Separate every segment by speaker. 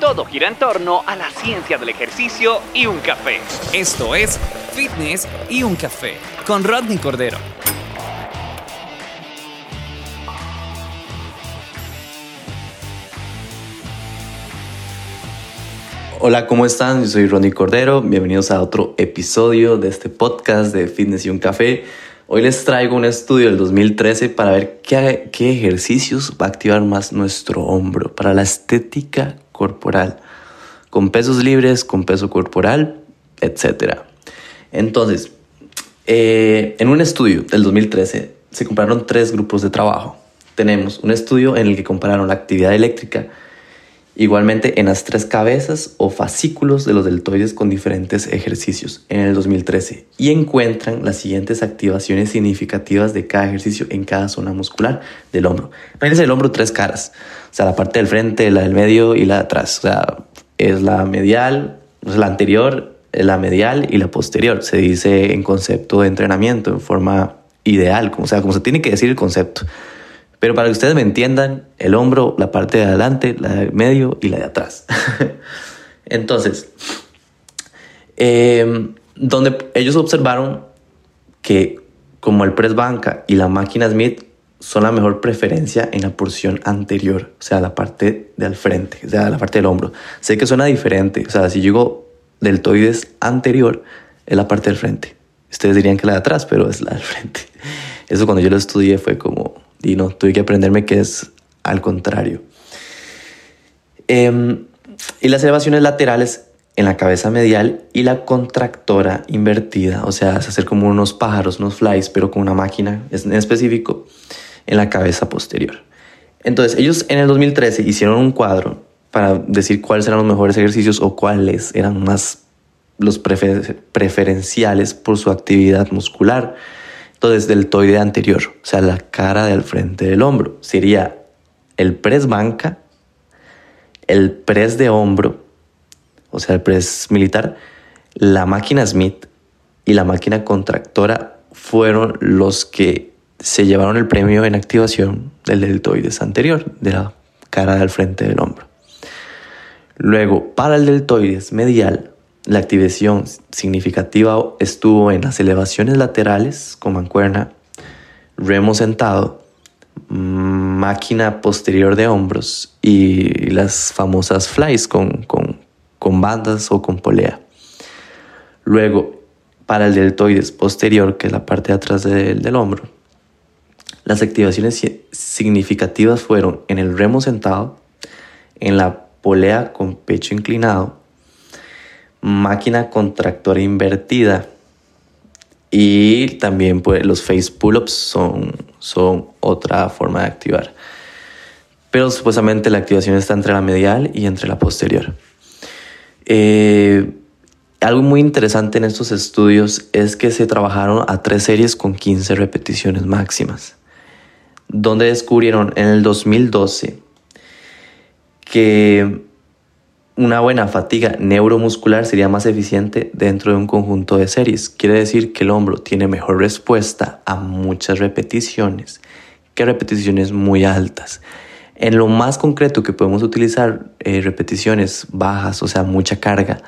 Speaker 1: Todo gira en torno a la ciencia del ejercicio y un café. Esto es Fitness y un café con Rodney Cordero.
Speaker 2: Hola, ¿cómo están? Yo soy Rodney Cordero. Bienvenidos a otro episodio de este podcast de Fitness y un café. Hoy les traigo un estudio del 2013 para ver qué, qué ejercicios va a activar más nuestro hombro para la estética corporal, con pesos libres, con peso corporal, etc. Entonces, eh, en un estudio del 2013 se compararon tres grupos de trabajo. Tenemos un estudio en el que compararon la actividad eléctrica igualmente en las tres cabezas o fascículos de los deltoides con diferentes ejercicios en el 2013 y encuentran las siguientes activaciones significativas de cada ejercicio en cada zona muscular del hombro. Imagínense el hombro tres caras, o sea, la parte del frente, la del medio y la de atrás. Es la medial, la anterior, la medial y la posterior. Se dice en concepto de entrenamiento, en forma ideal, sea, como se tiene que decir el concepto. Pero para que ustedes me entiendan, el hombro, la parte de adelante, la de medio y la de atrás. Entonces, em, donde ellos observaron que como el press banca y la máquina Smith son la mejor preferencia en la porción anterior, o sea, la parte del frente, o sea, la parte del hombro. Sé que suena diferente, o sea, si digo deltoides anterior, es la parte del frente. Ustedes dirían que la de atrás, pero es la del frente. Eso cuando yo lo estudié fue como, y no, tuve que aprenderme que es al contrario. Em, y las elevaciones laterales en la cabeza medial y la contractora invertida, o sea, es hacer como unos pájaros, unos flies, pero con una máquina en específico en la cabeza posterior. Entonces, ellos en el 2013 hicieron un cuadro para decir cuáles eran los mejores ejercicios o cuáles eran más los preferenciales por su actividad muscular. Entonces, deltoide anterior, o sea, la cara del frente del hombro, sería el press banca, el press de hombro, o sea, el press militar, la máquina Smith y la máquina contractora fueron los que se llevaron el premio en activación del deltoides anterior, de la cara del frente del hombro. Luego, para el deltoides medial, la activación significativa estuvo en las elevaciones laterales con mancuerna, remo sentado, máquina posterior de hombros y las famosas flies con, con bandas o con polea. Luego, para el deltoides posterior, que es la parte de atrás del hombro, las activaciones significativas fueron en el remo sentado, en la polea con pecho inclinado, máquina contractora invertida y también pues, los face pull-ups son, son otra forma de activar. Pero supuestamente la activación está entre la medial y entre la posterior. Eh, algo muy interesante en estos estudios es que se trabajaron a tres series con 15 repeticiones máximas donde descubrieron en el 2012 que una buena fatiga neuromuscular sería más eficiente dentro de un conjunto de series. Quiere decir que el hombro tiene mejor respuesta a muchas repeticiones que repeticiones muy altas. En lo más concreto que podemos utilizar eh, repeticiones bajas, o sea, mucha carga,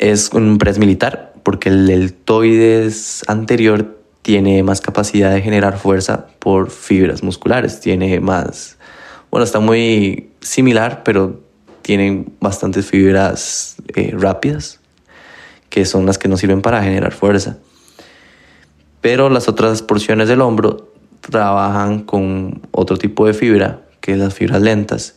Speaker 2: es un press militar, porque el deltoides anterior tiene más capacidad de generar fuerza por fibras musculares, tiene más, bueno, está muy similar, pero tienen bastantes fibras eh, rápidas, que son las que nos sirven para generar fuerza. Pero las otras porciones del hombro trabajan con otro tipo de fibra, que es las fibras lentas,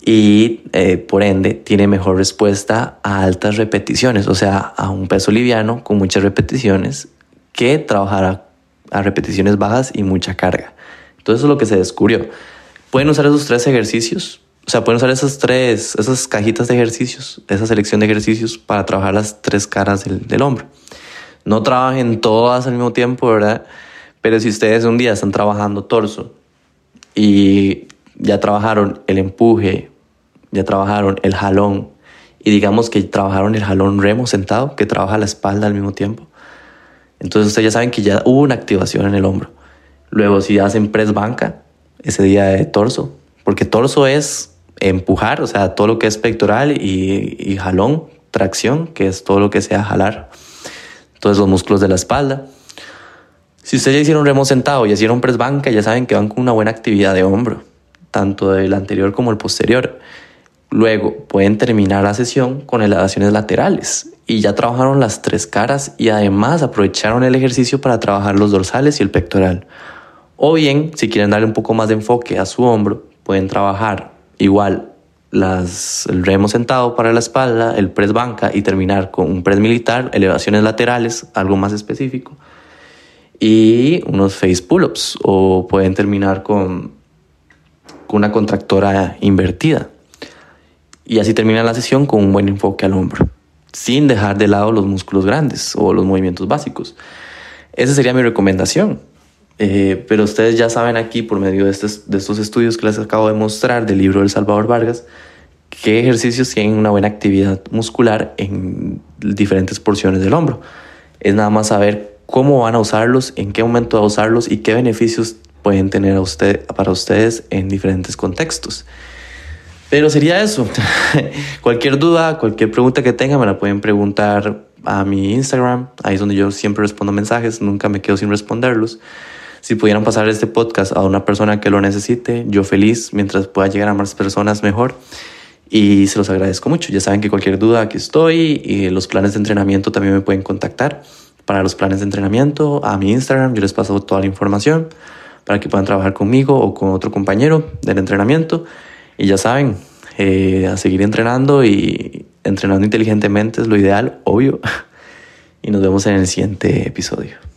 Speaker 2: y eh, por ende tiene mejor respuesta a altas repeticiones, o sea, a un peso liviano con muchas repeticiones que trabajar a, repeticiones bajas y mucha carga. Entonces eso es lo que se descubrió. Pueden usar esos tres ejercicios o sea, pueden usar esas tres, esas cajitas de ejercicios, esa selección de ejercicios para trabajar las tres caras del, del hombro. No trabajen todas al mismo tiempo, ¿verdad? Pero si ustedes un día están trabajando torso y ya trabajaron el empuje, ya trabajaron el jalón y digamos que trabajaron el jalón remo sentado, que trabaja la espalda al mismo tiempo. Entonces ustedes ya saben que ya hubo una activación en el hombro. Luego si hacen press banca, ese día de torso, porque torso es empujar, o sea, todo lo que es pectoral y, jalón, tracción, que es todo lo que sea jalar. Entonces los músculos de la espalda. Si ustedes ya hicieron remo sentado y hicieron press banca, ya saben que van con una buena actividad de hombro, tanto del anterior como el posterior. Luego pueden terminar la sesión con elevaciones laterales y ya trabajaron las tres caras y además aprovecharon el ejercicio para trabajar los dorsales y el pectoral. O bien, si quieren darle un poco más de enfoque a su hombro, pueden trabajar igual las, el remo sentado para la espalda, el press banca y terminar con un press militar, elevaciones laterales, algo más específico y unos face pull-ups o pueden terminar con, con una contractora invertida. Y así termina la sesión con un buen enfoque al hombro, sin dejar de lado los músculos grandes o los movimientos básicos. Esa sería mi recomendación. Eh, pero ustedes ya saben aquí, por medio de estos, de estos estudios que les acabo de mostrar del libro del Salvador Vargas, qué ejercicios tienen una buena actividad muscular en diferentes porciones del hombro. Es nada más saber cómo van a usarlos, en qué momento a usarlos y qué beneficios pueden tener a usted, para ustedes en diferentes contextos. Pero sería eso. cualquier duda, cualquier pregunta que tengan, me la pueden preguntar a mi Instagram. Ahí es donde yo siempre respondo mensajes, nunca me quedo sin responderlos. Si pudieran pasar este podcast a una persona que lo necesite, yo feliz, mientras pueda llegar a más personas mejor. Y se los agradezco mucho. Ya saben que cualquier duda aquí estoy y los planes de entrenamiento también me pueden contactar para los planes de entrenamiento a mi Instagram. Yo les paso toda la información para que puedan trabajar conmigo o con otro compañero del entrenamiento. Y ya saben, eh, a seguir entrenando y entrenando inteligentemente es lo ideal, obvio. Y nos vemos en el siguiente episodio.